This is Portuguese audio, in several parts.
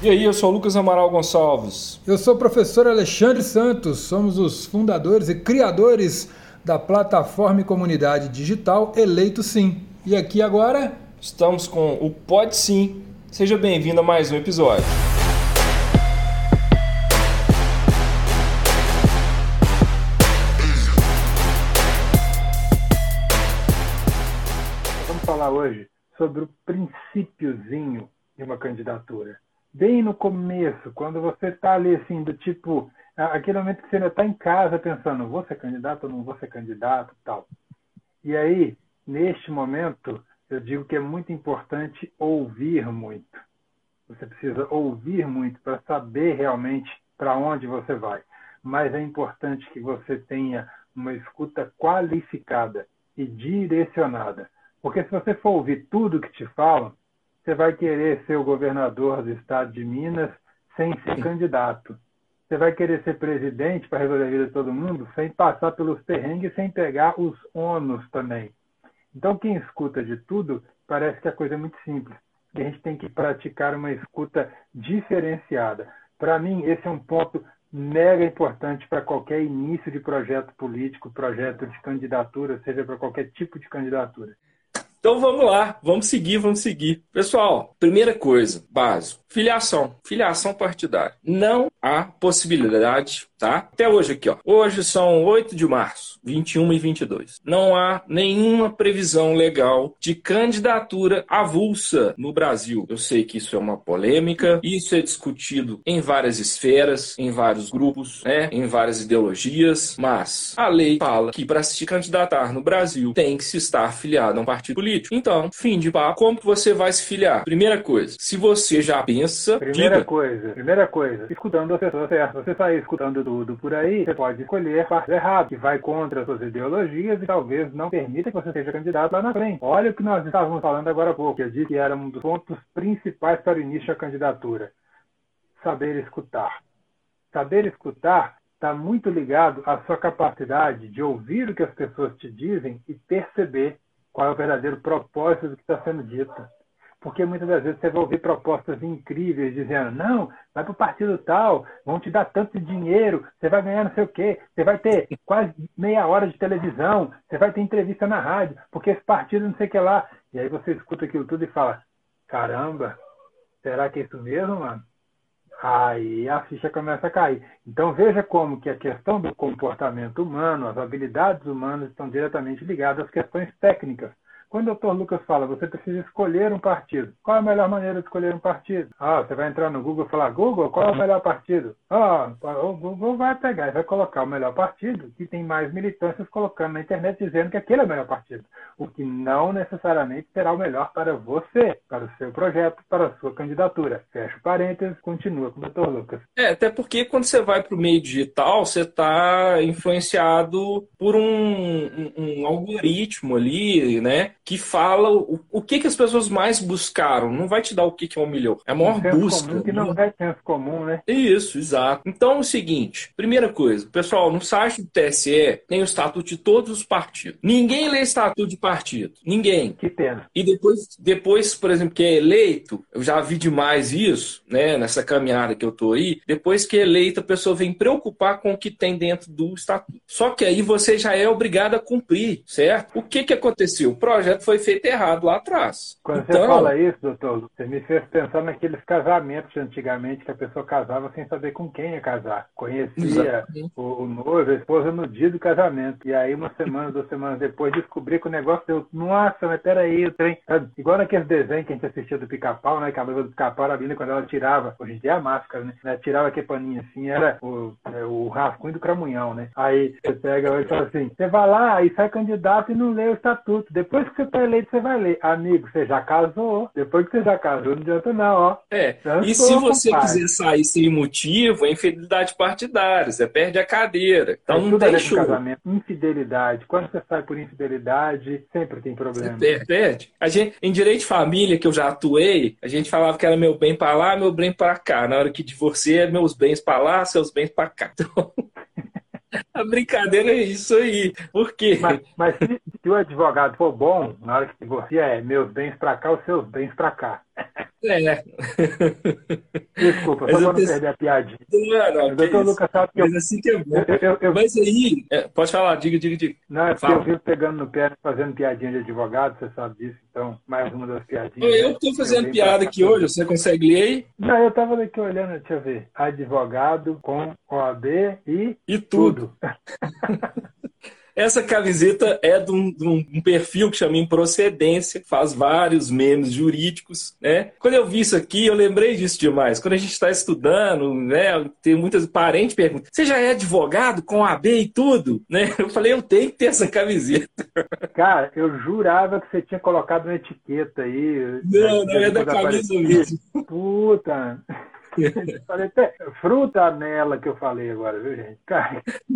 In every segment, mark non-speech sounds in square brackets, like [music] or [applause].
E aí, eu sou o Lucas Amaral Gonçalves. Eu sou o professor Alexandre Santos, somos os fundadores e criadores da plataforma e comunidade digital Eleito Sim. E aqui agora estamos com o Pode Sim. Seja bem-vindo a mais um episódio. Vamos falar hoje sobre o princípiozinho de uma candidatura bem no começo, quando você está ali assim, do tipo, aquele momento que você ainda está em casa pensando, vou ser candidato ou não vou ser candidato tal. E aí, neste momento, eu digo que é muito importante ouvir muito. Você precisa ouvir muito para saber realmente para onde você vai. Mas é importante que você tenha uma escuta qualificada e direcionada. Porque se você for ouvir tudo que te falam, você vai querer ser o governador do estado de Minas sem ser candidato. Você vai querer ser presidente para resolver a vida de todo mundo sem passar pelos perrengues, sem pegar os ônus também. Então, quem escuta de tudo, parece que a coisa é muito simples. E a gente tem que praticar uma escuta diferenciada. Para mim, esse é um ponto mega importante para qualquer início de projeto político, projeto de candidatura, seja para qualquer tipo de candidatura. Então vamos lá, vamos seguir, vamos seguir. Pessoal, primeira coisa, básico, filiação, filiação partidária. Não há possibilidade tá? Até hoje aqui, ó. Hoje são 8 de março, 21 e 22. Não há nenhuma previsão legal de candidatura avulsa no Brasil. Eu sei que isso é uma polêmica, isso é discutido em várias esferas, em vários grupos, né? Em várias ideologias, mas a lei fala que para se candidatar no Brasil tem que se estar afiliado a um partido político. Então, fim de papo, como você vai se filiar? Primeira coisa, se você já pensa, primeira diga. coisa, primeira coisa, escutando a pessoa certa. Você sair escutando tudo por aí, você pode escolher parte errada, que vai contra as suas ideologias e talvez não permita que você seja candidato lá na frente. Olha o que nós estávamos falando agora há pouco. Eu disse que era um dos pontos principais para o início da candidatura. Saber escutar. Saber escutar está muito ligado à sua capacidade de ouvir o que as pessoas te dizem e perceber qual é o verdadeiro propósito do que está sendo dito porque muitas das vezes você vai ouvir propostas incríveis dizendo: não, vai para o partido tal, vão te dar tanto dinheiro, você vai ganhar não sei o quê, você vai ter quase meia hora de televisão, você vai ter entrevista na rádio, porque esse partido não sei o que lá. E aí você escuta aquilo tudo e fala: caramba, será que é isso mesmo, mano? Aí a ficha começa a cair. Então veja como que a questão do comportamento humano, as habilidades humanas estão diretamente ligadas às questões técnicas. Quando o doutor Lucas fala, você precisa escolher um partido. Qual é a melhor maneira de escolher um partido? Ah, você vai entrar no Google e falar, Google, qual é o melhor partido? Ah, o Google vai pegar e vai colocar o melhor partido que tem mais militâncias colocando na internet dizendo que aquele é o melhor partido. O que não necessariamente será o melhor para você, para o seu projeto, para a sua candidatura. Fecha parênteses, continua com o doutor Lucas. É, até porque quando você vai para o meio digital, você está influenciado por um, um, um algoritmo ali, né? Que fala o, o que, que as pessoas mais buscaram. Não vai te dar o que, que é o melhor. É a maior um busca. Comum que não é senso comum, né? Isso, exato. Então é o seguinte: primeira coisa, pessoal, no site do TSE tem o estatuto de todos os partidos. Ninguém lê estatuto de partido. Ninguém. Que pena. E depois, depois, por exemplo, que é eleito, eu já vi demais isso, né? Nessa caminhada que eu tô aí. Depois que é eleito, a pessoa vem preocupar com o que tem dentro do estatuto. Só que aí você já é obrigado a cumprir, certo? O que que aconteceu? O projeto foi feito errado lá atrás. Quando então... você fala isso, doutor, você me fez pensar naqueles casamentos de antigamente que a pessoa casava sem saber com quem ia casar. Conhecia o, o, noivo, a esposa no dia do casamento. E aí, uma semana, duas semanas depois, descobri que o negócio deu. Nossa, mas peraí, o trem. Igual naqueles desenhos que a gente assistia do pica-pau, né? Que a noiva do pica-pau era linda quando ela tirava. Hoje em dia é a máscara, né? Ela tirava aquele paninho assim, era o, é, o rascunho do cramunhão, né? Aí você pega e fala assim: você vai lá e sai candidato e não lê o estatuto. Depois que você tá eleito, você vai ler. Amigo, você já casou. Depois que você já casou, não adianta não, ó. É. e se você compadre. quiser sair sem motivo, é infidelidade partidária. Você perde a cadeira. Então é não tem show. Casamento. Infidelidade. Quando você sai por infidelidade, sempre tem problema. Você perde. perde. A gente, em direito de família, que eu já atuei, a gente falava que era meu bem para lá, meu bem para cá. Na hora que divorciei, meus bens para lá, seus bens para cá. Então... A brincadeira é isso aí. Por quê? Mas, mas se, se, o advogado for bom, na hora que divorcia, é meus bens para cá, os seus bens para cá. É. Desculpa, só para não perder a piadinha. Não, não, Lucas sabe que. Mas eu... assim que é bom. Eu, eu, eu... Mas aí, é, pode falar, diga, diga, diga. Não, é porque Fala. eu vivo pegando no pé, fazendo piadinha de advogado, você sabe disso, então, mais uma das piadinhas. Eu estou fazendo piada aqui hoje, você consegue ler aí? Não, eu estava aqui olhando, deixa eu ver. Advogado com OAB e. E tudo. tudo. [laughs] Essa camiseta é de um, de um, perfil que chama Improcedência, faz vários memes jurídicos, né? Quando eu vi isso aqui, eu lembrei disso demais. Quando a gente está estudando, né? Tem muitas parentes perguntam: você já é advogado com AB e tudo? Né? [laughs] Eu falei, eu tenho que ter essa camiseta. [laughs] Cara, eu jurava que você tinha colocado uma etiqueta aí. Não, não é da camisa mesmo. Puta. Falei até fruta nela que eu falei agora, viu, gente? Cara, [laughs]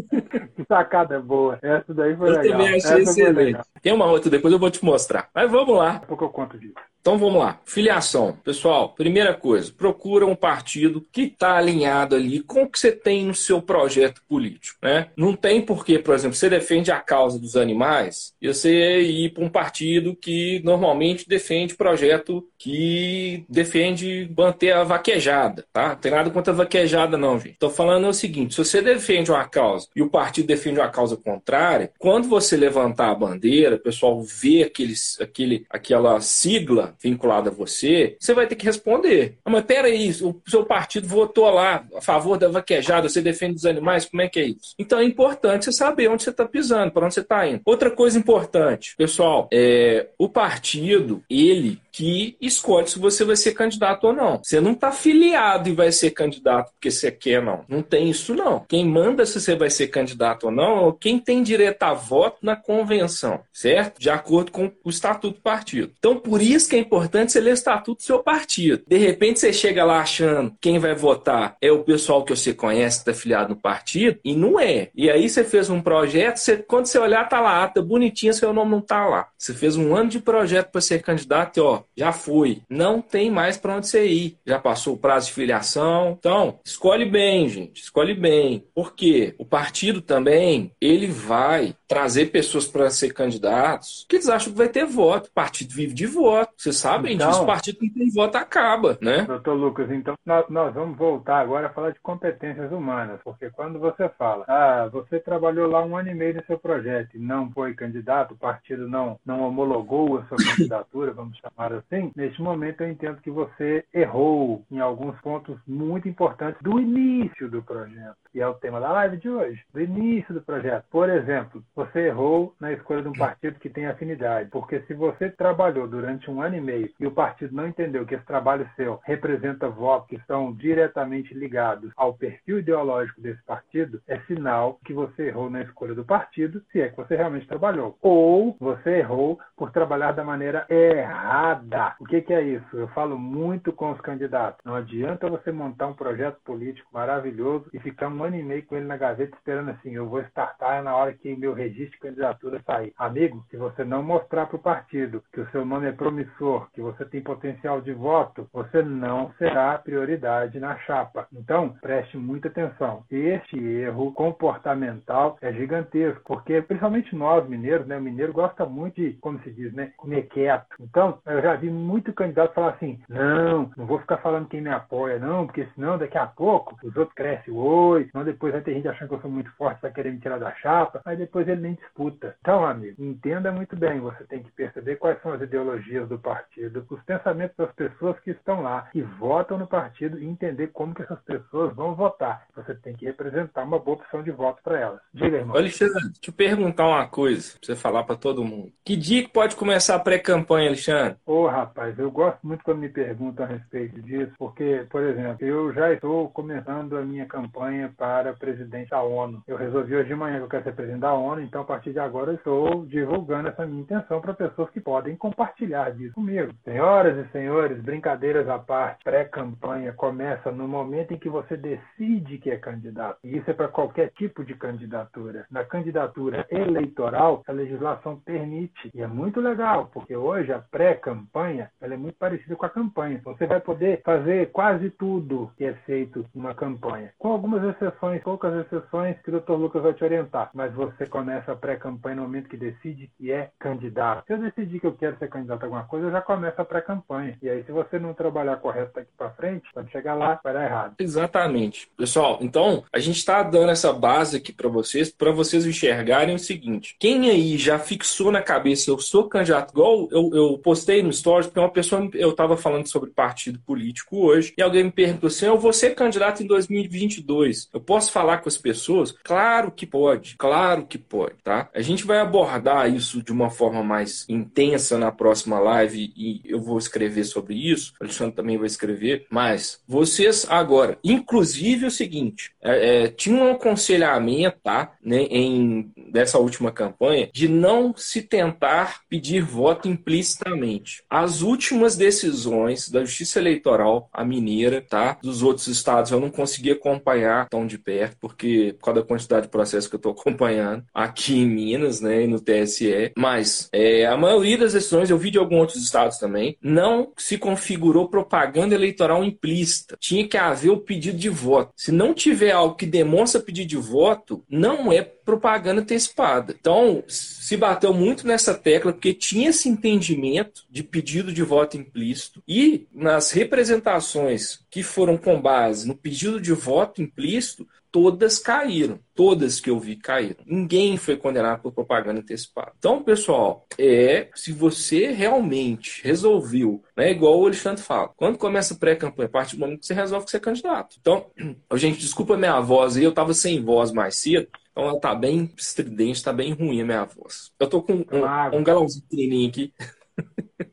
que sacada boa. Essa daí foi eu legal. Eu também achei Essa excelente. Tem uma outra, depois eu vou te mostrar. Mas vamos lá. Daqui a pouco eu conto disso. Então vamos lá. Filiação. Pessoal, primeira coisa, procura um partido que está alinhado ali com o que você tem no seu projeto político. Né? Não tem porquê, por exemplo, você defende a causa dos animais e você ir para um partido que normalmente defende projeto que defende manter a vaquejada. Tá? Não tem nada contra a vaquejada, não, gente. Estou falando o seguinte: se você defende uma causa e o partido defende uma causa contrária, quando você levantar a bandeira, o pessoal vê aqueles, aquele, aquela sigla vinculado a você, você vai ter que responder. Ah, mas peraí, o seu partido votou lá a favor da vaquejada, você defende os animais, como é que é isso? Então é importante você saber onde você está pisando, para onde você está indo. Outra coisa importante, pessoal, é o partido, ele que escolhe se você vai ser candidato ou não. Você não está filiado e vai ser candidato porque você quer, não. Não tem isso, não. Quem manda se você vai ser candidato ou não é quem tem direito a voto na convenção, certo? De acordo com o estatuto do partido. Então, por isso que é importante você ler o estatuto do seu partido. De repente, você chega lá achando quem vai votar é o pessoal que você conhece, está filiado no partido, e não é. E aí você fez um projeto, você, quando você olhar, tá lá, ata bonitinha, seu nome não tá lá. Você fez um ano de projeto para ser candidato e, ó, já foi. Não tem mais para onde você ir. Já passou o prazo de filiação. Então, escolhe bem, gente. Escolhe bem. Porque o partido também, ele vai trazer pessoas para ser candidatos que eles acham que vai ter voto. O partido vive de voto. Vocês sabem então, disso. O partido que tem voto acaba, né? Doutor Lucas, então nós, nós vamos voltar agora a falar de competências humanas. Porque quando você fala, ah, você trabalhou lá um ano e meio no seu projeto e não foi candidato, o partido não, não homologou a sua [laughs] candidatura, vamos chamar assim, neste momento eu entendo que você errou em alguns pontos muito importantes do início do projeto. E é o tema da live de hoje, do início do projeto. Por exemplo, você errou na escolha de um partido que tem afinidade. Porque se você trabalhou durante um ano e meio e o partido não entendeu que esse trabalho seu representa votos que estão diretamente ligados ao perfil ideológico desse partido, é sinal que você errou na escolha do partido, se é que você realmente trabalhou. Ou você errou por trabalhar da maneira errada. O que, que é isso? Eu falo muito com os candidatos. Não adianta você montar um projeto político maravilhoso e ficar um ano e meio com ele na gaveta esperando assim, eu vou startar na hora que meu registro de candidatura sair. Amigo, se você não mostrar para o partido que o seu nome é promissor, que você tem potencial de voto, você não será prioridade na chapa. Então, preste muita atenção. Este erro comportamental é gigantesco, porque principalmente nós mineiros, né, o mineiro gosta muito de, como se diz, né, comer quieto. Então, eu já vi muito candidato falar assim: "Não, não vou ficar falando quem me apoia, não, porque senão daqui a pouco os outros crescem o oi, senão depois vai ter gente achando que eu sou muito forte, vai querer me tirar da chapa, aí depois ele nem disputa. Então, amigo, entenda muito bem, você tem que perceber quais são as ideologias do partido, os pensamentos das pessoas que estão lá, que votam no partido e entender como que essas pessoas vão votar. Você tem que representar uma boa opção de voto para elas. Diga, irmão. Alexandre, deixa eu perguntar uma coisa, pra você falar para todo mundo. Que dia que pode começar a pré-campanha, Alexandre? Ô, rapaz, eu gosto muito quando me perguntam a respeito disso, porque, por exemplo, eu já estou começando a minha campanha para presidente da ONU. Eu resolvi hoje de manhã que eu quero ser presidente da ONU, então a partir de agora eu estou divulgando essa minha intenção para pessoas que podem compartilhar disso comigo. Senhoras e senhores, brincadeiras à parte, pré-campanha começa no momento em que você decide que é candidato. E isso é para qualquer tipo de candidatura. Na candidatura eleitoral, a legislação permite. E é muito legal, porque hoje a pré-campanha pré-campanha, ela é muito parecida com a campanha. Você vai poder fazer quase tudo que é feito numa campanha, com algumas exceções, poucas exceções que o Dr. Lucas vai te orientar. Mas você começa a pré-campanha no momento que decide que é candidato. Se eu decidir que eu quero ser candidato a alguma coisa, eu já começo a pré-campanha. E aí, se você não trabalhar correto daqui para frente, quando chegar lá, vai dar errado. Exatamente. Pessoal, então, a gente está dando essa base aqui para vocês, para vocês enxergarem o seguinte: quem aí já fixou na cabeça, eu sou candidato, igual eu, eu postei no Stories, porque uma pessoa, eu estava falando sobre partido político hoje, e alguém me perguntou assim: eu vou ser candidato em 2022. Eu posso falar com as pessoas? Claro que pode, claro que pode, tá? A gente vai abordar isso de uma forma mais intensa na próxima live e eu vou escrever sobre isso. O Alexandre também vai escrever. Mas vocês agora, inclusive é o seguinte, é, é, tinha um aconselhamento, tá? Né, em dessa última campanha de não se tentar pedir voto implicitamente. As últimas decisões da Justiça Eleitoral, a mineira, tá? Dos outros estados eu não consegui acompanhar tão de perto, porque por causa da quantidade de processos que eu estou acompanhando aqui em Minas, né, e no TSE. Mas é, a maioria das decisões, eu vi de alguns outros estados também, não se configurou propaganda eleitoral implícita. Tinha que haver o pedido de voto. Se não tiver algo que demonstra pedido de voto, não é propaganda antecipada. Então, se bateu muito nessa tecla porque tinha esse entendimento de pedido de voto implícito e nas representações que foram com base no pedido de voto implícito, todas caíram. Todas que eu vi caíram. Ninguém foi condenado por propaganda antecipada. Então, pessoal, é se você realmente resolveu, né, igual o Alexandre fala, quando começa a pré-campanha, a partir do momento que você resolve que você é candidato. Então, [clears throat] gente, desculpa a minha voz aí, eu estava sem voz mais cedo. Então ela tá bem estridente, tá bem ruim a minha voz. Eu tô com um, um galãozinho pequenininho aqui. [laughs]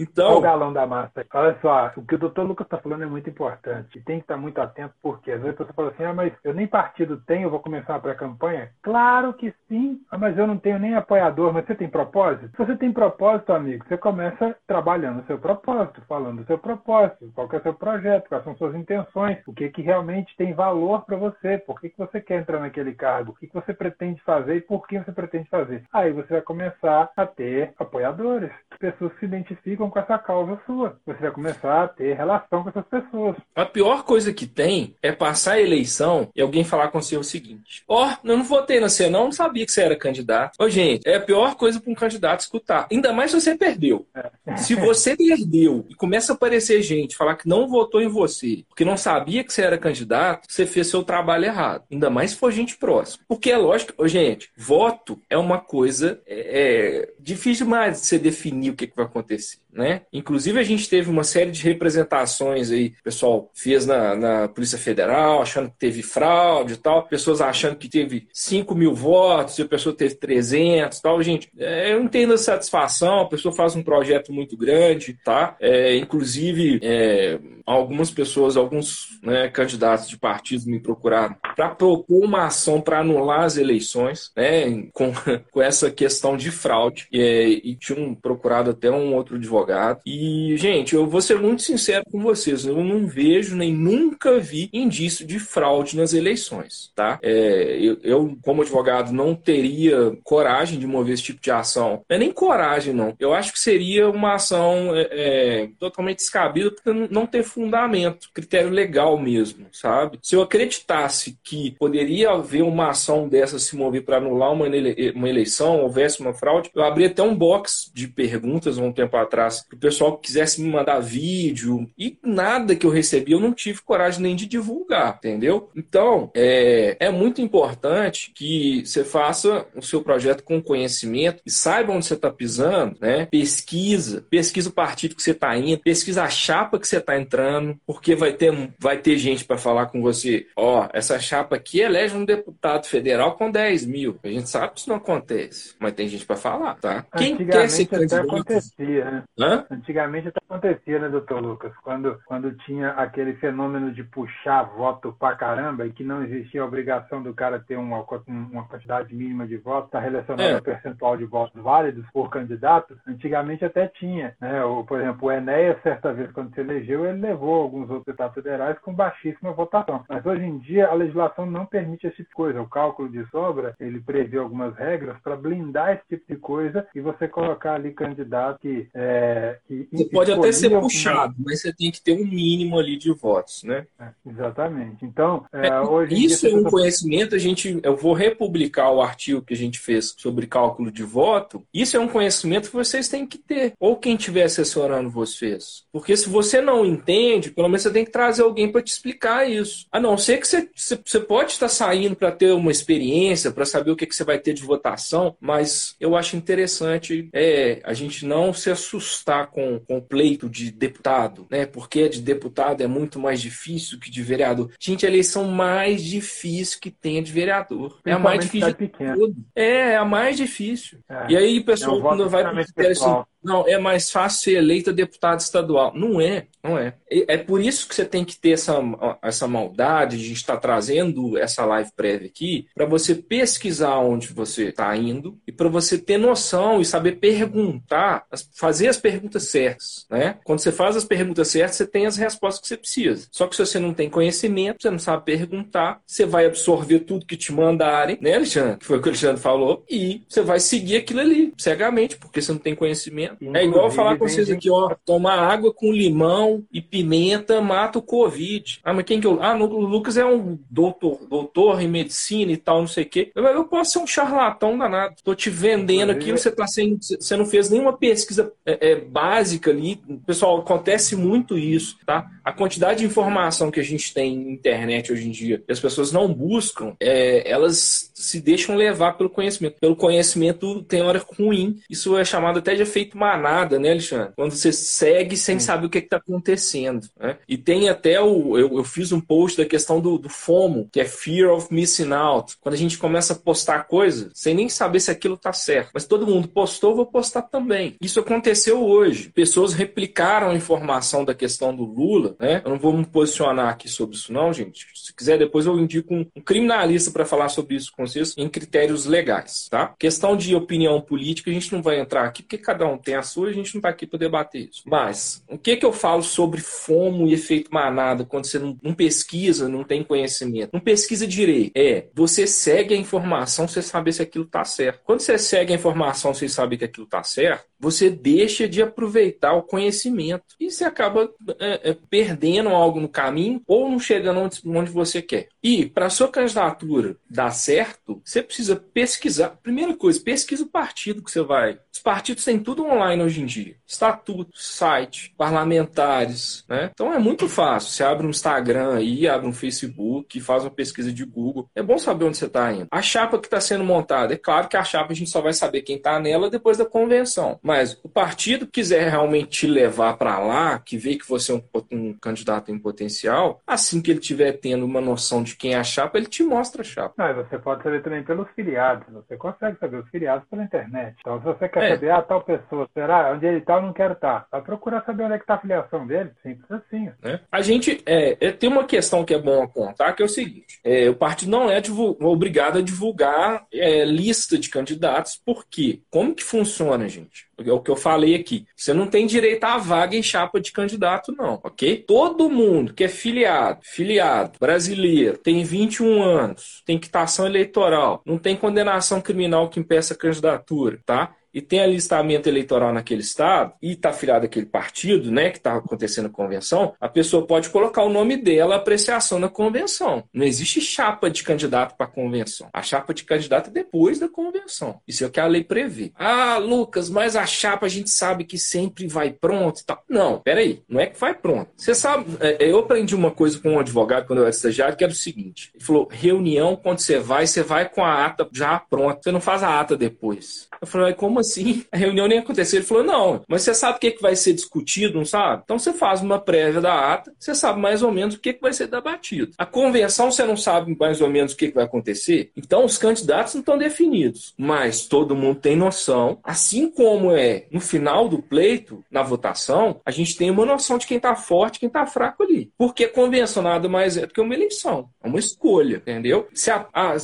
Então. o galão da massa. Olha só, o que o doutor Lucas está falando é muito importante. Tem que estar muito atento, porque às vezes você fala assim: ah, mas eu nem partido tenho, eu vou começar a pré-campanha? Claro que sim. Ah, mas eu não tenho nem apoiador. Mas você tem propósito? Se você tem propósito, amigo, você começa trabalhando o seu propósito, falando o seu propósito, qual é o seu projeto, quais são suas intenções, o que, que realmente tem valor para você, por que, que você quer entrar naquele cargo, o que, que você pretende fazer e por que você pretende fazer. Aí você vai começar a ter apoiadores, pessoas que se identificam com essa causa sua. Você vai começar a ter relação com essas pessoas. A pior coisa que tem é passar a eleição e alguém falar com você o seguinte: Ó, oh, eu não votei na você, não, não sabia que você era candidato. Ô, gente, é a pior coisa para um candidato escutar. Ainda mais se você perdeu. É. Se você perdeu e começa a aparecer gente falar que não votou em você, porque não sabia que você era candidato, você fez seu trabalho errado. Ainda mais se for gente próxima. Porque é lógico, ô, gente, voto é uma coisa é, é difícil demais de você definir o que, que vai acontecer né? Inclusive a gente teve uma série de representações aí, o pessoal fez na, na Polícia Federal, achando que teve fraude e tal, pessoas achando que teve 5 mil votos e a pessoa teve 300 e tal. Gente, é, eu entendo a satisfação, a pessoa faz um projeto muito grande, tá? É, inclusive, é, algumas pessoas, alguns né, candidatos de partidos me procuraram para propor uma ação para anular as eleições, né, com, [laughs] com essa questão de fraude, e, e tinham procurado até um outro advogado advogado. E, gente, eu vou ser muito sincero com vocês, eu não vejo nem nunca vi indício de fraude nas eleições, tá? É, eu, eu, como advogado, não teria coragem de mover esse tipo de ação. Não é nem coragem, não. Eu acho que seria uma ação é, é, totalmente descabida porque não ter fundamento, critério legal mesmo, sabe? Se eu acreditasse que poderia haver uma ação dessa se mover para anular uma, ele uma eleição, houvesse uma fraude, eu abri até um box de perguntas um tempo atrás que o pessoal quisesse me mandar vídeo e nada que eu recebi eu não tive coragem nem de divulgar, entendeu? Então, é, é muito importante que você faça o seu projeto com conhecimento e saiba onde você está pisando, né? Pesquisa, pesquisa o partido que você está indo, pesquisa a chapa que você está entrando, porque vai ter, vai ter gente para falar com você, ó, oh, essa chapa aqui elege um deputado federal com 10 mil. A gente sabe que isso não acontece, mas tem gente para falar, tá? Quem quer ser candidato? Acontecia, né? Hã? Antigamente até acontecia, né, doutor Lucas? Quando, quando tinha aquele fenômeno de puxar voto pra caramba e que não existia a obrigação do cara ter uma, uma quantidade mínima de votos, está relacionado é. ao percentual de votos válidos por candidato, antigamente até tinha. Né? O, por exemplo, o Enéas, certa vez, quando se elegeu, ele levou alguns outros deputados federais com baixíssima votação. Mas hoje em dia a legislação não permite esse tipo de coisa. O cálculo de sobra, ele prevê algumas regras para blindar esse tipo de coisa e você colocar ali candidato que é, é, você pode até ser puxado, mas você tem que ter um mínimo ali de votos, né? É, exatamente. Então, é, é hoje isso é um conhecimento. A gente, eu vou republicar o artigo que a gente fez sobre cálculo de voto. Isso é um conhecimento que vocês têm que ter, ou quem estiver assessorando vocês, porque se você não entende, pelo menos você tem que trazer alguém para te explicar isso. A não ser que você, você pode estar saindo para ter uma experiência, para saber o que, que você vai ter de votação, mas eu acho interessante é, a gente não se assustar com, com o pleito de deputado, né? Porque de deputado é muito mais difícil que de vereador. Gente, a eleição mais difícil que tem é de vereador. É a mais difícil de tudo. É, é a mais difícil. É. E aí o pessoal, é quando vai para assim, não, é mais fácil ser eleita deputado estadual. Não é, não é. É por isso que você tem que ter essa, essa maldade de a gente estar trazendo essa live prévia aqui, para você pesquisar onde você está indo e para você ter noção e saber perguntar, fazer as perguntas certas. Né? Quando você faz as perguntas certas, você tem as respostas que você precisa. Só que se você não tem conhecimento, você não sabe perguntar, você vai absorver tudo que te mandarem, né, Alexandre? Que foi o que o Alexandre falou, e você vai seguir aquilo ali, cegamente, porque você não tem conhecimento é igual falar com vocês aqui, ó, tomar água com limão e pimenta mata o Covid. Ah, mas quem que eu... Ah, o Lucas é um doutor, doutor em medicina e tal, não sei o quê. Eu, eu posso ser um charlatão danado. Tô te vendendo aqui, você tá sem... Você não fez nenhuma pesquisa é, é, básica ali. Pessoal, acontece muito isso, tá? A quantidade de informação que a gente tem na internet hoje em dia, que as pessoas não buscam, é, elas se deixam levar pelo conhecimento. Pelo conhecimento tem hora ruim. Isso é chamado até de efeito manada, né, Alexandre? Quando você segue sem Sim. saber o que está acontecendo. Né? E tem até o. Eu, eu, fiz um post da questão do, do FOMO, que é Fear of Missing Out. Quando a gente começa a postar coisa sem nem saber se aquilo está certo. Mas todo mundo postou, vou postar também. Isso aconteceu hoje. Pessoas replicaram a informação da questão do Lula, né? Eu não vou me posicionar aqui sobre isso, não, gente. Se quiser, depois eu indico um, criminalista para falar sobre isso com vocês em critérios legais, tá? Questão de opinião política, a gente não vai entrar aqui, porque cada um tem a sua, a gente não está aqui para debater isso. Mas, o que, que eu falo sobre fomo e efeito manada quando você não, não pesquisa, não tem conhecimento? Não pesquisa direito. É, você segue a informação sem saber se aquilo está certo. Quando você segue a informação sem saber que aquilo está certo, você deixa de aproveitar o conhecimento e você acaba é, é, perdendo algo no caminho ou não chegando onde, onde você quer. E para sua candidatura dar certo, você precisa pesquisar. Primeira coisa, pesquisa o partido que você vai. Os partidos têm tudo online hoje em dia: estatuto, site, parlamentares. Né? Então é muito fácil. Você abre um Instagram aí, abre um Facebook, faz uma pesquisa de Google. É bom saber onde você está indo. A chapa que está sendo montada, é claro que a chapa a gente só vai saber quem está nela depois da convenção. Mas o partido quiser realmente te levar para lá, que vê que você é um, um, candidato em potencial, assim que ele tiver tendo uma noção de quem é a chapa, ele te mostra a chapa. Não, você pode saber também pelos filiados. Você consegue saber os filiados pela internet. Então, se você quer é. saber, ah, tal pessoa, será? Onde ele está, eu não quero estar. Tá. Vai procurar saber onde é que está a filiação dele. Simples assim. É. A gente é, é, tem uma questão que é bom apontar, que é o seguinte: é, o partido não é obrigado a divulgar é, lista de candidatos, por quê? Como que funciona, gente? É o que eu falei aqui. Você não tem direito à vaga em chapa de candidato, não, ok? Todo mundo que é filiado, filiado, brasileiro, tem 21 anos, tem quitação eleitoral, não tem condenação criminal que impeça a candidatura, tá? E tem alistamento eleitoral naquele estado e está afiliado àquele partido, né, que está acontecendo a convenção, a pessoa pode colocar o nome dela, apreciação na convenção. Não existe chapa de candidato para convenção. A chapa de candidato é depois da convenção. Isso é o que a lei prevê. Ah, Lucas, mas a chapa a gente sabe que sempre vai pronto e tal. Não, peraí, não é que vai pronto. Você sabe, é, é, eu aprendi uma coisa com um advogado quando eu era estagiário, que era o seguinte: ele falou, reunião, quando você vai, você vai com a ata já pronta. Você não faz a ata depois. Eu falei, como assim? A reunião nem aconteceu. Ele falou, não, mas você sabe o que, que vai ser discutido, não sabe? Então você faz uma prévia da ata, você sabe mais ou menos o que, que vai ser debatido. A convenção você não sabe mais ou menos o que, que vai acontecer. Então os candidatos não estão definidos, mas todo mundo tem noção. Assim como é no final do pleito, na votação, a gente tem uma noção de quem está forte quem está fraco ali. Porque convenção nada mais é do que uma eleição. É uma escolha, entendeu? Se a, a, a,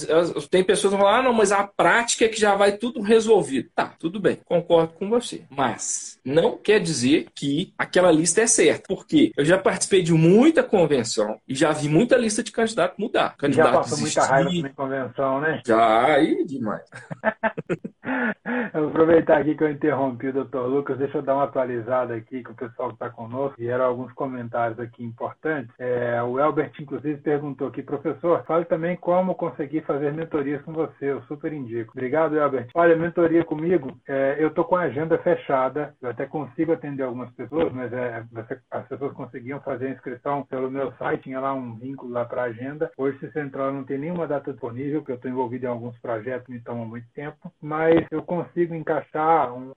tem pessoas que vão falar, ah, não, mas a prática é que já vai tudo resolvido. Tá, tudo tudo bem, concordo com você. Mas não quer dizer que aquela lista é certa. Porque eu já participei de muita convenção e já vi muita lista de candidato mudar. Candidato já passou muita raiva na convenção, né? Já, aí demais. eu [laughs] vou aproveitar aqui que eu interrompi o doutor Lucas, deixa eu dar uma atualizada aqui com o pessoal que está conosco. Vieram alguns comentários aqui importantes. É, o Elbert, inclusive, perguntou aqui, professor, fale também como conseguir fazer mentorias com você, eu super indico. Obrigado, Elbert. Olha, mentoria comigo, é, eu estou com a agenda fechada, eu até consigo atender algumas pessoas, mas é, as pessoas conseguiam fazer a inscrição pelo meu site, tinha lá um vínculo lá para a agenda. Hoje, se você entrar, não tem nenhuma data disponível, porque eu estou envolvido em alguns projetos, me toma muito tempo, mas eu consigo encaixar um,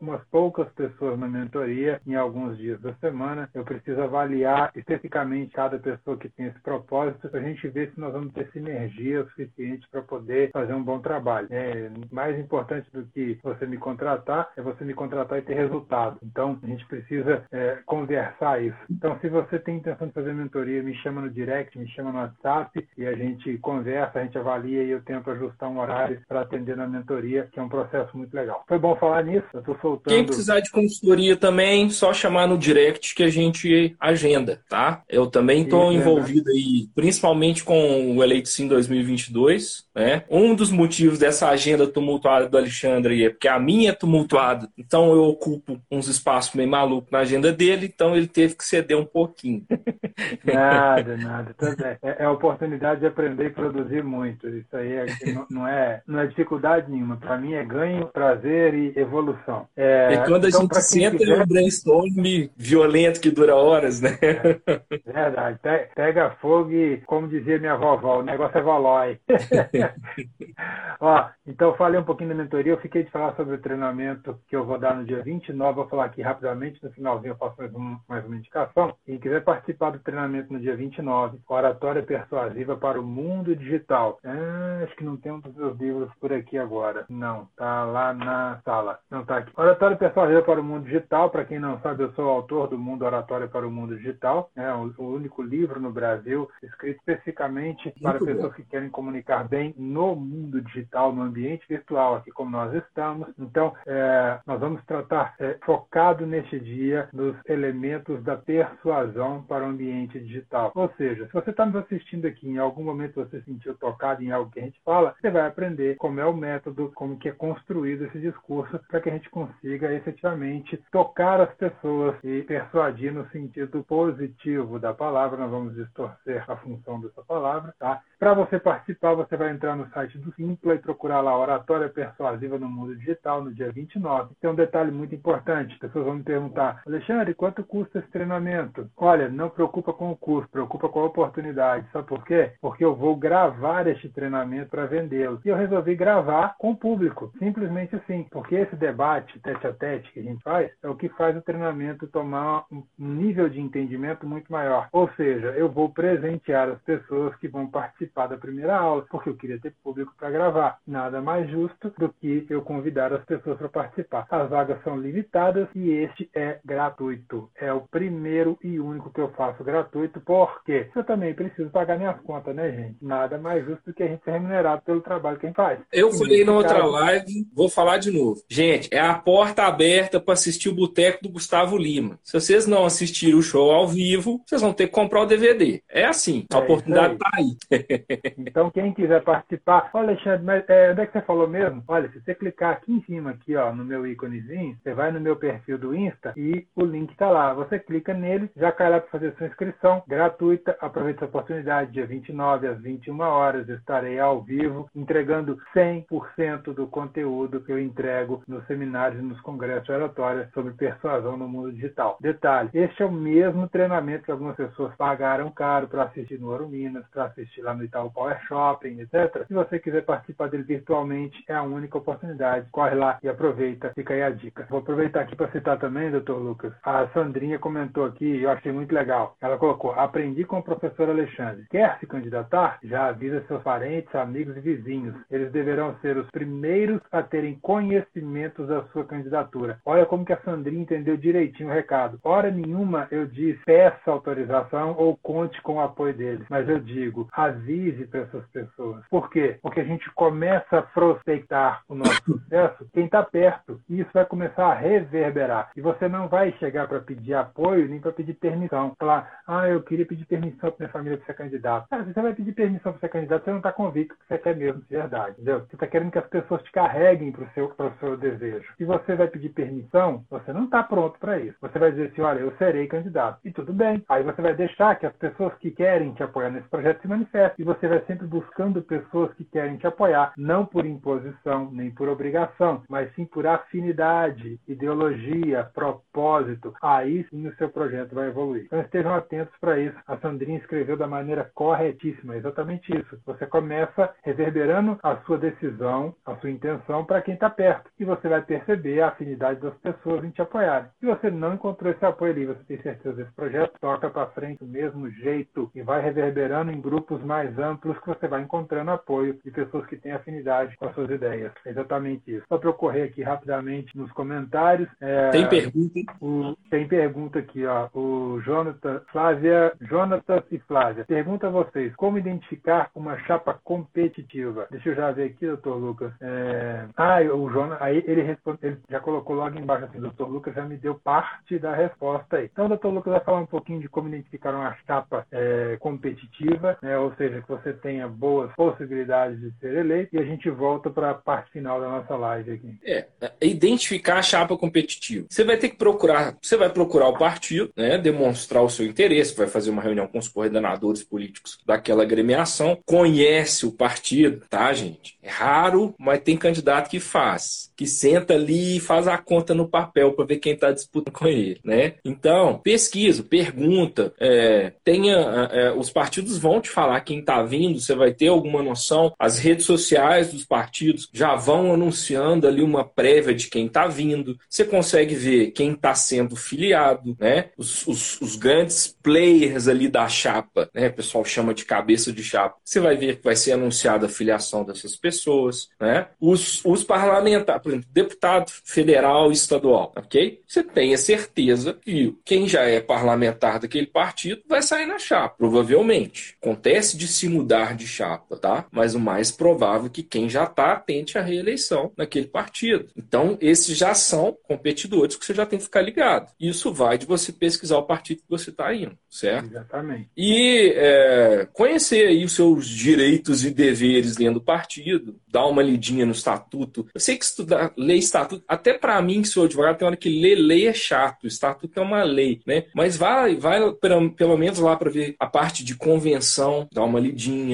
umas poucas pessoas na mentoria em alguns dias da semana. Eu preciso avaliar especificamente cada pessoa que tem esse propósito para a gente ver se nós vamos ter sinergia suficiente para poder fazer um bom trabalho. É, mais importante do que você me contratar é você me contratar e ter resultado. Então, a gente precisa é, conversar isso. Então, se você tem intenção de fazer mentoria, me chama no direct, me chama no WhatsApp e a gente conversa, a gente avalia e eu tento ajustar um horário para atender na mentoria, que é um processo muito legal. Foi bom falar nisso. Eu estou soltando. Quem precisar de consultoria também, só chamar no direct que a gente agenda, tá? Eu também estou envolvido aí, principalmente com o Eleito Sim 2022, né? Um dos motivos dessa agenda tumultuada do Alexandre é porque a minha é tumultuada, então eu ocupo uns espaços meio malucos na agenda dele, então ele teve que ceder um pouquinho. [laughs] [laughs] nada, nada. É, é a oportunidade de aprender e produzir muito. Isso aí é, não, é, não é dificuldade nenhuma. Para mim é ganho, prazer e evolução. É, e quando a então, gente senta quiser... é um brainstorm violento que dura horas, né? É, [laughs] verdade. Pega fogo e, como dizia minha vovó, o negócio é volói. [laughs] Ó, então falei um pouquinho da mentoria, eu fiquei de falar sobre o treinamento que eu vou dar no dia 29, vou falar aqui rapidamente, no finalzinho eu faço mais, um, mais uma indicação. Quem quiser participar do treinamento no dia 29, Oratória Persuasiva para o Mundo Digital. Ah, acho que não tem um dos meus livros por aqui agora. Não, tá lá na sala. Não tá aqui. Oratória Persuasiva para o Mundo Digital, para quem não sabe, eu sou o autor do Mundo Oratória para o Mundo Digital, é o, único livro no Brasil escrito especificamente Muito para bom. pessoas que querem comunicar bem no mundo digital, no ambiente virtual, aqui como nós estamos. Então, é, nós vamos tratar é, focado neste dia nos elementos da persuasão para o ambiente digital. Ou seja, se você está nos assistindo aqui, em algum momento você se sentiu tocado em algo que a gente fala, você vai aprender como é o método, como que é construído esse discurso para que a gente consiga efetivamente tocar as pessoas e persuadir no sentido positivo da palavra. Nós vamos distorcer a função dessa palavra, tá? Para você participar, você vai entrar no site do Simpla e procurar lá Oratória Persuasiva no Mundo Digital, no dia 29. Tem um detalhe muito importante. As pessoas vão me perguntar, Alexandre, quanto custa esse treinamento? Olha, não preocupa com o custo, preocupa com a oportunidade. Sabe por quê? Porque eu vou gravar este treinamento para vendê-lo. E eu resolvi gravar com o público. Simplesmente assim. Porque esse debate tete a tete que a gente faz é o que faz o treinamento tomar um nível de entendimento muito maior. Ou seja, eu vou presentear as pessoas que vão participar participar da primeira aula, porque eu queria ter público para gravar. Nada mais justo do que eu convidar as pessoas para participar. As vagas são limitadas e este é gratuito. É o primeiro e único que eu faço gratuito, porque eu também preciso pagar minhas contas, né, gente? Nada mais justo do que a gente ser remunerado pelo trabalho que a gente faz. Eu falei na outra live, vou falar de novo. Gente, é a porta aberta para assistir o Boteco do Gustavo Lima. Se vocês não assistirem o show ao vivo, vocês vão ter que comprar o DVD. É assim, a é oportunidade está aí. [laughs] então, quem quiser participar, olha, Alexandre, mas é, onde é que você falou mesmo? Olha, se você clicar aqui em cima, aqui, ó, no meu íconezinho, você vai no meu perfil do Insta e o link está lá. Você clica nele, já cai lá para fazer sua inscrição gratuita. Aproveite essa oportunidade, dia 29 às 21 horas, estarei ao vivo entregando 100% do conteúdo que eu entrego nos seminários e nos congressos oratórios sobre persuasão no mundo digital. Detalhe, este é o mesmo treinamento que algumas pessoas pagaram caro para assistir no Ouro Minas, para assistir lá no Itaú Power Shopping, etc. Se você quiser participar dele virtualmente, é a única oportunidade. Corre lá e aproveita. Fica aí a dica. Vou aproveitar aqui para citar também, doutor Lucas. A Sandrinha comentou aqui, eu achei muito legal. Ela colocou: aprendi com o professor Alexandre. Quer se candidatar? Já avisa seus parentes, amigos e vizinhos. Eles deverão ser os primeiros a terem conhecimentos da sua candidatura. Olha como que a Sandrinha entendeu direitinho o recado. Hora nenhuma eu disse peça autorização ou conte com o apoio deles, mas eu digo avise para essas pessoas. Por quê? Porque a gente começa a prospectar o nosso sucesso quem está perto e isso vai começar a reverberar. E você não vai chegar para pedir apoio nem para pedir permissão. Falar, ah, eu queria pedir permissão para minha família para ser candidato. Cara, se você vai pedir permissão para ser candidato, você não está convicto que você quer mesmo de verdade, entendeu? Você está querendo que as pessoas te carreguem para o seu, seu desejo. Se você vai pedir permissão, você não está pronto para isso. Você vai dizer assim, olha, eu serei candidato. E tudo bem. Aí você vai deixar que as pessoas que querem te apoiar nesse projeto se manifestem. Você vai sempre buscando pessoas que querem te apoiar, não por imposição, nem por obrigação, mas sim por afinidade, ideologia, propósito. Aí sim o seu projeto vai evoluir. Então estejam atentos para isso. A Sandrinha escreveu da maneira corretíssima, exatamente isso. Você começa reverberando a sua decisão, a sua intenção para quem está perto. E você vai perceber a afinidade das pessoas em te apoiarem. Se você não encontrou esse apoio ali, você tem certeza desse projeto, toca para frente do mesmo jeito e vai reverberando em grupos mais amplos que você vai encontrando apoio de pessoas que têm afinidade com as suas ideias. É exatamente isso. Só correr aqui rapidamente nos comentários. É, tem pergunta? O, tem pergunta aqui, ó. O Jonathan, Flávia, Jonatas e Flávia. Pergunta a vocês, como identificar uma chapa competitiva? Deixa eu já ver aqui, doutor Lucas. É... Ah, o Jonas, aí ele, responde, ele já colocou logo embaixo assim, doutor Lucas já me deu parte da resposta aí. Então, doutor Lucas vai falar um pouquinho de como identificar uma chapa é, competitiva, né? ou seja, você tenha boas possibilidades de ser eleito, e a gente volta para a parte final da nossa live aqui. É, é, identificar a chapa competitiva. Você vai ter que procurar, você vai procurar o partido, né? demonstrar o seu interesse, vai fazer uma reunião com os coordenadores políticos daquela agremiação, conhece o partido, tá, gente? É raro, mas tem candidato que faz, que senta ali e faz a conta no papel para ver quem está disputando com ele, né? Então, pesquisa, pergunta, é, tenha, é, é, os partidos vão te falar quem está vindo, você vai ter alguma noção. As redes sociais dos partidos já vão anunciando ali uma prévia de quem está vindo. Você consegue ver quem está sendo filiado, né? Os, os, os, grandes players ali da chapa, né? O pessoal chama de cabeça de chapa. Você vai ver que vai ser anunciada a filiação dessas pessoas, né? Os, os parlamentares, por exemplo, deputado federal e estadual, ok? Você tenha certeza que quem já é parlamentar daquele partido vai sair na chapa, provavelmente. Acontece de se mudar de chapa, tá? Mas o mais provável é que quem já está tente a reeleição naquele partido. Então, esses já são competidores que você já tem que ficar ligado. Isso vai de você pesquisar o partido que você está indo, certo? Exatamente. E é, conhecer aí os seus direitos e deveres dentro do partido, dar uma lidinha no estatuto. Eu sei que estudar, ler estatuto, até para mim que sou advogado, tem hora que ler lei é chato. O estatuto é uma lei, né? Mas vai, vai pelo, pelo menos lá para ver a parte de convenção, dar uma lidinha.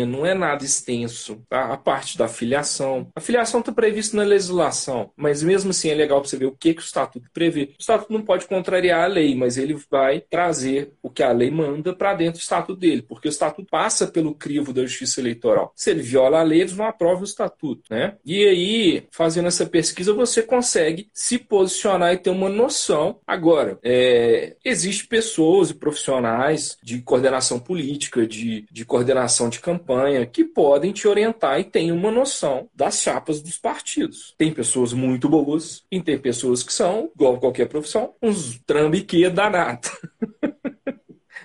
Não é nada extenso. Tá? A parte da filiação. A filiação está prevista na legislação, mas mesmo assim é legal para você ver o que, que o estatuto prevê. O estatuto não pode contrariar a lei, mas ele vai trazer o que a lei manda para dentro do estatuto dele, porque o estatuto passa pelo crivo da justiça eleitoral. Se ele viola a lei, eles não aprovam o estatuto, né? E aí, fazendo essa pesquisa, você consegue se posicionar e ter uma noção. Agora, é, existe pessoas e profissionais de coordenação política, de, de coordenação de campanha, que podem te orientar e têm uma noção das chapas dos partidos. Tem pessoas muito boas e tem pessoas que são, igual qualquer profissão, uns trambique danado. [laughs]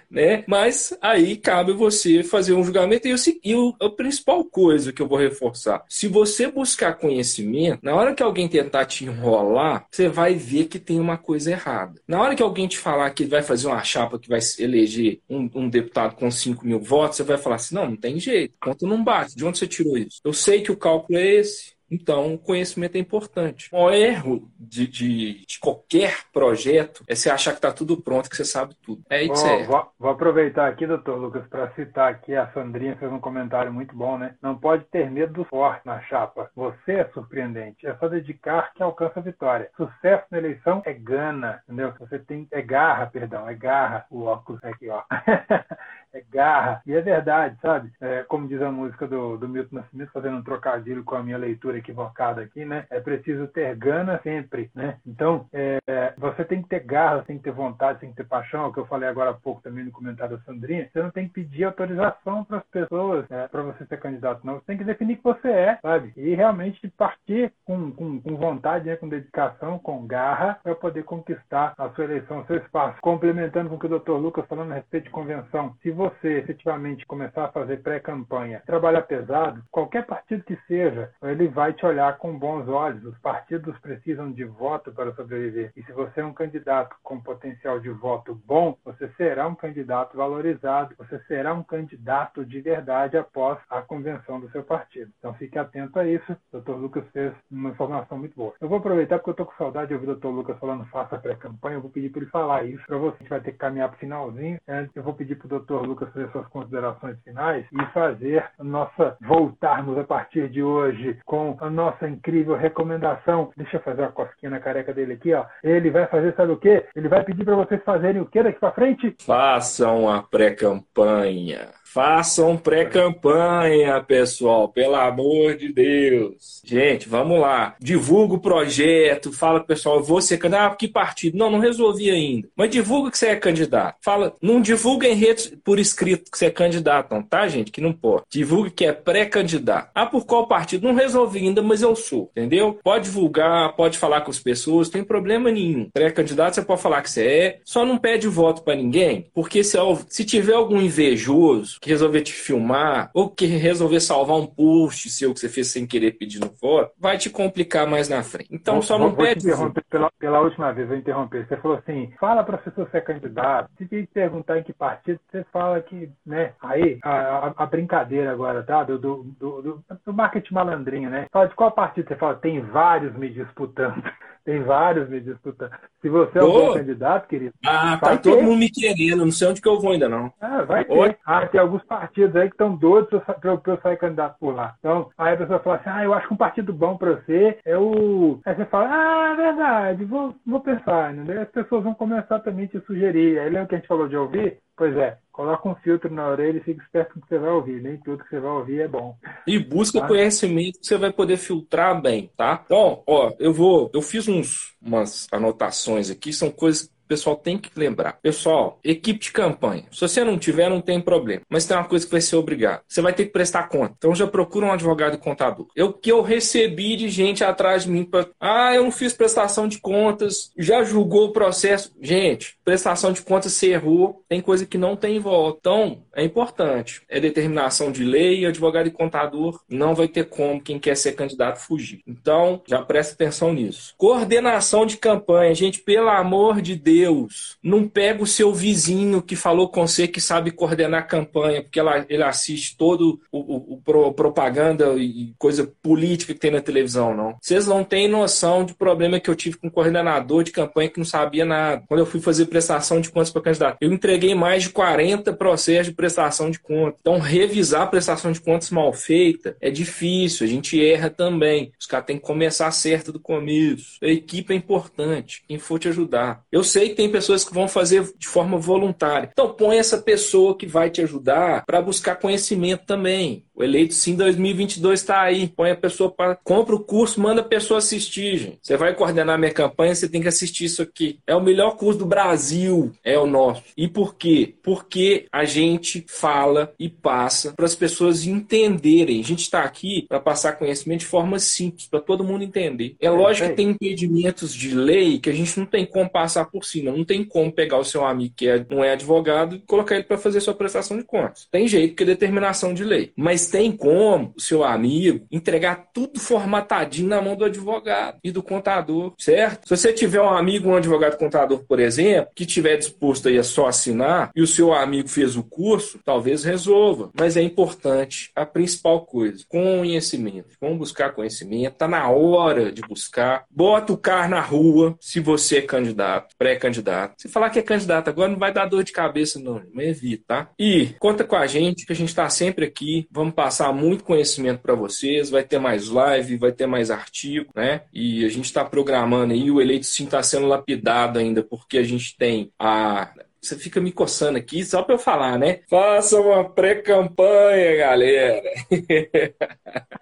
né? Mas aí cabe você fazer um julgamento. E, e o, a principal coisa que eu vou reforçar: se você buscar conhecimento, na hora que alguém tentar te enrolar, você vai ver que tem uma coisa errada. Na hora que alguém te falar que vai fazer uma chapa que vai eleger um, um deputado com 5 mil votos, você vai falar assim: não, não tem jeito, conta não bate. De onde você tirou isso? Eu sei que o cálculo é esse. Então, o conhecimento é importante. O erro de, de, de qualquer projeto é você achar que está tudo pronto, que você sabe tudo. É isso oh, vou, vou, aproveitar aqui, doutor Lucas, para citar aqui a Sandrinha fez um comentário muito bom, né? Não pode ter medo do forte na chapa. Você é surpreendente. É só dedicar que alcança a vitória. Sucesso na eleição é gana, entendeu? Você tem é garra, perdão, é garra. O óculos aqui, ó. [laughs] é garra. E é verdade, sabe? É, como diz a música do, do Milton Nascimento, fazendo um trocadilho com a minha leitura equivocada aqui, né? É preciso ter gana sempre, né? Então, é, você tem que ter garra, tem que ter vontade, tem que ter paixão, é o que eu falei agora há pouco também no comentário da Sandrinha. Você não tem que pedir autorização para as pessoas é, para você ser candidato, não. Você tem que definir que você é, sabe? E realmente partir com, com, com vontade, né? com dedicação, com garra, para poder conquistar a sua eleição, o seu espaço. Complementando com o que o Dr. Lucas falando a respeito de convenção, se você efetivamente começar a fazer pré-campanha, trabalhar pesado, qualquer partido que seja, ele vai te olhar com bons olhos. Os partidos precisam de voto para sobreviver. E se você é um candidato com potencial de voto bom, você será um candidato valorizado, você será um candidato de verdade após a convenção do seu partido. Então fique atento a isso. O Dr. Lucas fez uma informação muito boa. Eu vou aproveitar porque eu estou com saudade de ouvir o Dr. Lucas falando faça pré-campanha. Eu vou pedir para ele falar isso para você. A gente vai ter que caminhar para o finalzinho. Antes, eu vou pedir para o Dr. Lucas fazer suas considerações finais e fazer a nossa voltarmos a partir de hoje com a nossa incrível recomendação. Deixa eu fazer uma cosquinha na careca dele aqui, ó. Ele vai fazer, sabe o quê? Ele vai pedir para vocês fazerem o quê daqui para frente? Façam a pré-campanha. Façam pré-campanha, pessoal, pelo amor de Deus. Gente, vamos lá. Divulga o projeto, fala, pessoal, eu vou ser candidato. Ah, que partido? Não, não resolvi ainda. Mas divulga que você é candidato. Fala, não divulga em redes por escrito que você é candidato, não, tá, gente? Que não pode. Divulga que é pré-candidato. Ah, por qual partido? Não resolvi ainda, mas eu sou, entendeu? Pode divulgar, pode falar com as pessoas, tem problema nenhum. Pré-candidato, você pode falar que você é, só não pede voto para ninguém, porque se, se tiver algum invejoso, que resolver te filmar, ou que resolver salvar um post seu que você fez sem querer pedindo foto, vai te complicar mais na frente. Então vou, só não vou pede. interromper pela, pela, última vez, vou interromper. Você falou assim: fala para as pessoas ser candidato. Se te perguntar em que partido, você fala que, né? Aí, a, a, a brincadeira agora, tá? Do, do, do, do, marketing malandrinho, né? Fala de qual partido você fala? Tem vários me disputando. Tem vários me disputando. Se você é um bom candidato, querido. Ah, tá ter. todo mundo me querendo. Não sei onde que eu vou ainda, não. Ah, vai ter. Oi? Ah, tem alguns partidos aí que estão doidos para eu, eu sair candidato por lá. Então, aí a pessoa fala assim: ah, eu acho que um partido bom para você é o. Aí você fala: ah, é verdade, vou, vou pensar. Né? As pessoas vão começar também a te sugerir. Aí lembra que a gente falou de ouvir? Pois é, coloca um filtro na orelha e fica esperto com o que você vai ouvir. Nem tudo que você vai ouvir é bom. E busca tá? conhecimento que você vai poder filtrar bem, tá? Então, ó, eu vou. Eu fiz uns, umas anotações aqui, são coisas pessoal tem que lembrar. Pessoal, equipe de campanha. Se você não tiver, não tem problema. Mas tem uma coisa que vai ser obrigado. Você vai ter que prestar conta. Então já procura um advogado e contador. Eu que eu recebi de gente atrás de mim para, ah, eu não fiz prestação de contas, já julgou o processo. Gente, prestação de contas se errou, tem coisa que não tem volta. Então, é importante. É determinação de lei, advogado e contador não vai ter como quem quer ser candidato fugir. Então, já presta atenção nisso. Coordenação de campanha, gente, pelo amor de Deus, Deus, não pega o seu vizinho que falou com você que sabe coordenar campanha, porque ela, ele assiste todo o, o, o, propaganda e coisa política que tem na televisão, não. Vocês não têm noção de problema que eu tive com um coordenador de campanha que não sabia nada. Quando eu fui fazer prestação de contas para candidato, eu entreguei mais de 40 processos de prestação de contas. Então, revisar a prestação de contas mal feita é difícil, a gente erra também. Os caras têm que começar certo do começo. A equipe é importante, quem for te ajudar. Eu sei que tem pessoas que vão fazer de forma voluntária. Então põe essa pessoa que vai te ajudar para buscar conhecimento também. O Eleito Sim 2022 está aí. Põe a pessoa para. Compra o curso, manda a pessoa assistir, gente. Você vai coordenar minha campanha, você tem que assistir isso aqui. É o melhor curso do Brasil, é o nosso. E por quê? Porque a gente fala e passa para as pessoas entenderem. A gente está aqui para passar conhecimento de forma simples, para todo mundo entender. É, é lógico que tem impedimentos de lei que a gente não tem como passar por cima. Não tem como pegar o seu amigo que é, não é advogado e colocar ele para fazer sua prestação de contas. Tem jeito, que é determinação de lei. Mas tem como o seu amigo entregar tudo formatadinho na mão do advogado e do contador, certo? Se você tiver um amigo, um advogado contador, por exemplo, que tiver disposto aí a só assinar e o seu amigo fez o curso, talvez resolva. Mas é importante a principal coisa, conhecimento. Vamos buscar conhecimento, tá na hora de buscar. Bota o carro na rua se você é candidato, pré-candidato. Se falar que é candidato agora, não vai dar dor de cabeça, não. Mas evita, tá? E conta com a gente, que a gente está sempre aqui. Vamos passar muito conhecimento para vocês, vai ter mais live, vai ter mais artigo, né? E a gente está programando aí, o Eleito Sim está sendo lapidado ainda, porque a gente tem a você fica me coçando aqui só para eu falar, né? Faça uma pré-campanha, galera. [laughs]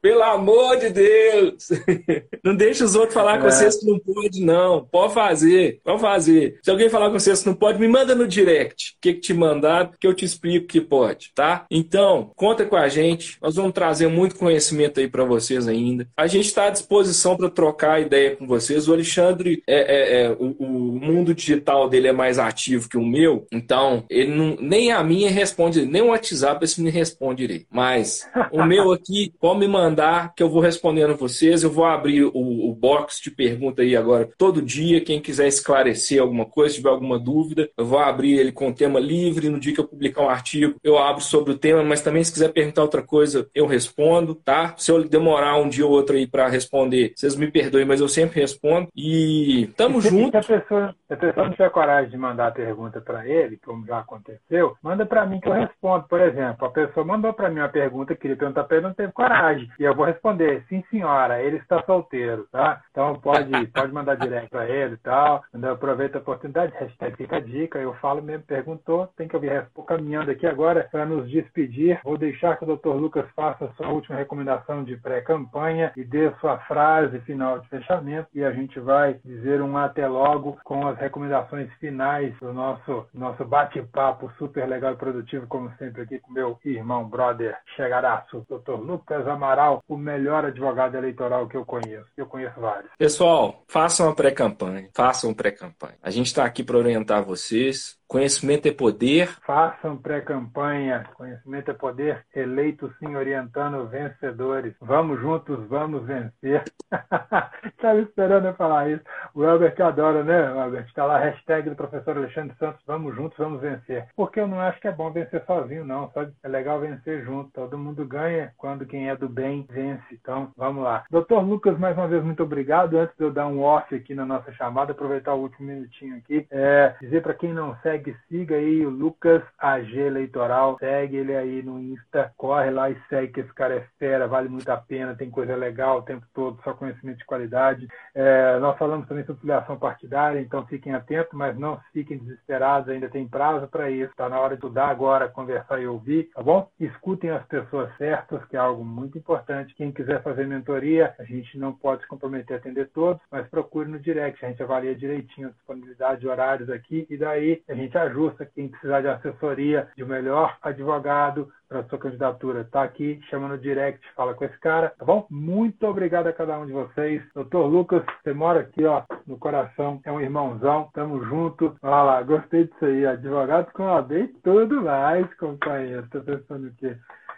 Pelo amor de Deus! [laughs] Não deixe os outros falar é. com vocês que não pode, não. Pode fazer, pode fazer. Se alguém falar com vocês que não pode, me manda no direct. O que, que te mandar, que eu te explico que pode, tá? Então, conta com a gente. Nós vamos trazer muito conhecimento aí para vocês ainda. A gente está à disposição para trocar ideia com vocês. O Alexandre, é, é, é o, o, mundo digital dele é mais ativo que o meu, então ele não, nem a minha responde, nem o WhatsApp esse me responde direito. Mas o meu aqui, pode me mandar que eu vou respondendo vocês. Eu vou abrir o, o box de pergunta aí agora todo dia. Quem quiser esclarecer alguma coisa, tiver alguma dúvida, eu vou abrir ele com tema livre. No dia que eu publicar um artigo, eu abro sobre o tema, mas também se quiser perguntar outra coisa, eu respondo, tá? Se eu demorar um dia ou outro aí para responder, vocês me perdoem, mas eu sempre respondo. E tamo e se, junto. Se a, pessoa, se a pessoa não tiver coragem de mandar a pergunta para ele, como já aconteceu, manda para mim que eu respondo. Por exemplo, a pessoa mandou para mim uma pergunta, queria perguntar para ele, não teve coragem. E eu vou responder, sim senhora, ele está solteiro, tá? Então pode, pode mandar direto para ele e tal. Aproveito a oportunidade, hashtag fica a dica, eu falo mesmo, perguntou, tem que ouvir. Estou caminhando aqui agora para nos despedir. Vou deixar que o Dr. Lucas faça sua última recomendação de pré-campanha e dê sua frase final de fechamento e a gente vai dizer um até logo com as recomendações finais do nosso, nosso bate-papo super legal e produtivo, como sempre aqui com meu irmão, brother, chegaraço, Dr. Lucas Amaral, o melhor advogado eleitoral que eu conheço. Eu conheço vários. Pessoal, façam uma pré-campanha. Façam pré-campanha. A gente está aqui para orientar vocês. Conhecimento é poder. Façam pré-campanha. Conhecimento é poder. Eleito sim, orientando vencedores. Vamos juntos, vamos vencer. [laughs] Estava esperando eu falar isso. O Albert adora, né, Albert? Está lá, hashtag do professor Alexandre Santos. Vamos juntos, vamos vencer. Porque eu não acho que é bom vencer sozinho, não. Só é legal vencer junto. Todo mundo ganha quando quem é do bem vence. Então, vamos lá. Doutor Lucas, mais uma vez, muito obrigado. Antes de eu dar um off aqui na nossa chamada, aproveitar o último minutinho aqui, é, dizer para quem não segue segue, siga aí o Lucas AG Eleitoral, segue ele aí no Insta, corre lá e segue que esse cara é fera, vale muito a pena, tem coisa legal o tempo todo, só conhecimento de qualidade. É, nós falamos também sobre filiação partidária, então fiquem atentos, mas não fiquem desesperados, ainda tem prazo para isso, está na hora de estudar agora, conversar e ouvir, tá bom? Escutem as pessoas certas, que é algo muito importante. Quem quiser fazer mentoria, a gente não pode se comprometer a atender todos, mas procure no direct, a gente avalia direitinho a disponibilidade de horários aqui e daí a gente gente ajusta quem precisar de assessoria, de um melhor advogado para sua candidatura. Está aqui, chama no direct, fala com esse cara, tá bom? Muito obrigado a cada um de vocês. Doutor Lucas, você mora aqui, ó, no coração, é um irmãozão, tamo junto. Olha lá, gostei disso aí, advogado com a e tudo mais, companheiro. Tô pensando o quê?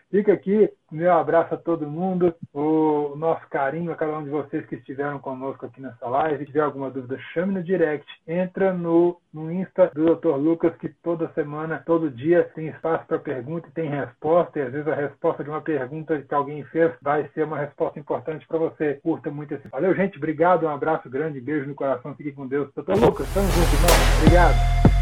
Fica aqui, meu abraço a todo mundo, o nosso carinho a cada um de vocês que estiveram conosco aqui nessa live. Se tiver alguma dúvida, chame no direct, entra no, no Insta do Dr. Lucas, que toda semana, todo dia tem espaço para pergunta e tem resposta, e às vezes a resposta de uma pergunta que alguém fez vai ser uma resposta importante para você. Curta muito esse. Valeu, gente, obrigado, um abraço grande, beijo no coração, fique com Deus. Dr. Lucas, tamo junto, irmão. Obrigado.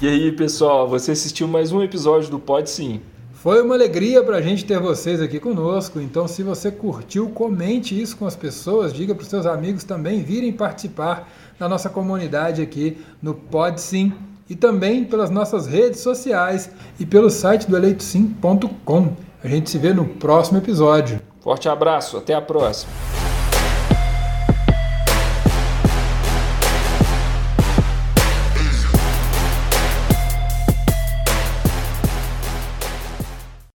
E aí, pessoal, você assistiu mais um episódio do Pode Sim. Foi uma alegria para a gente ter vocês aqui conosco. Então, se você curtiu, comente isso com as pessoas, diga para os seus amigos também virem participar da nossa comunidade aqui no Pode Sim e também pelas nossas redes sociais e pelo site do eleitosim.com. A gente se vê no próximo episódio. Forte abraço, até a próxima.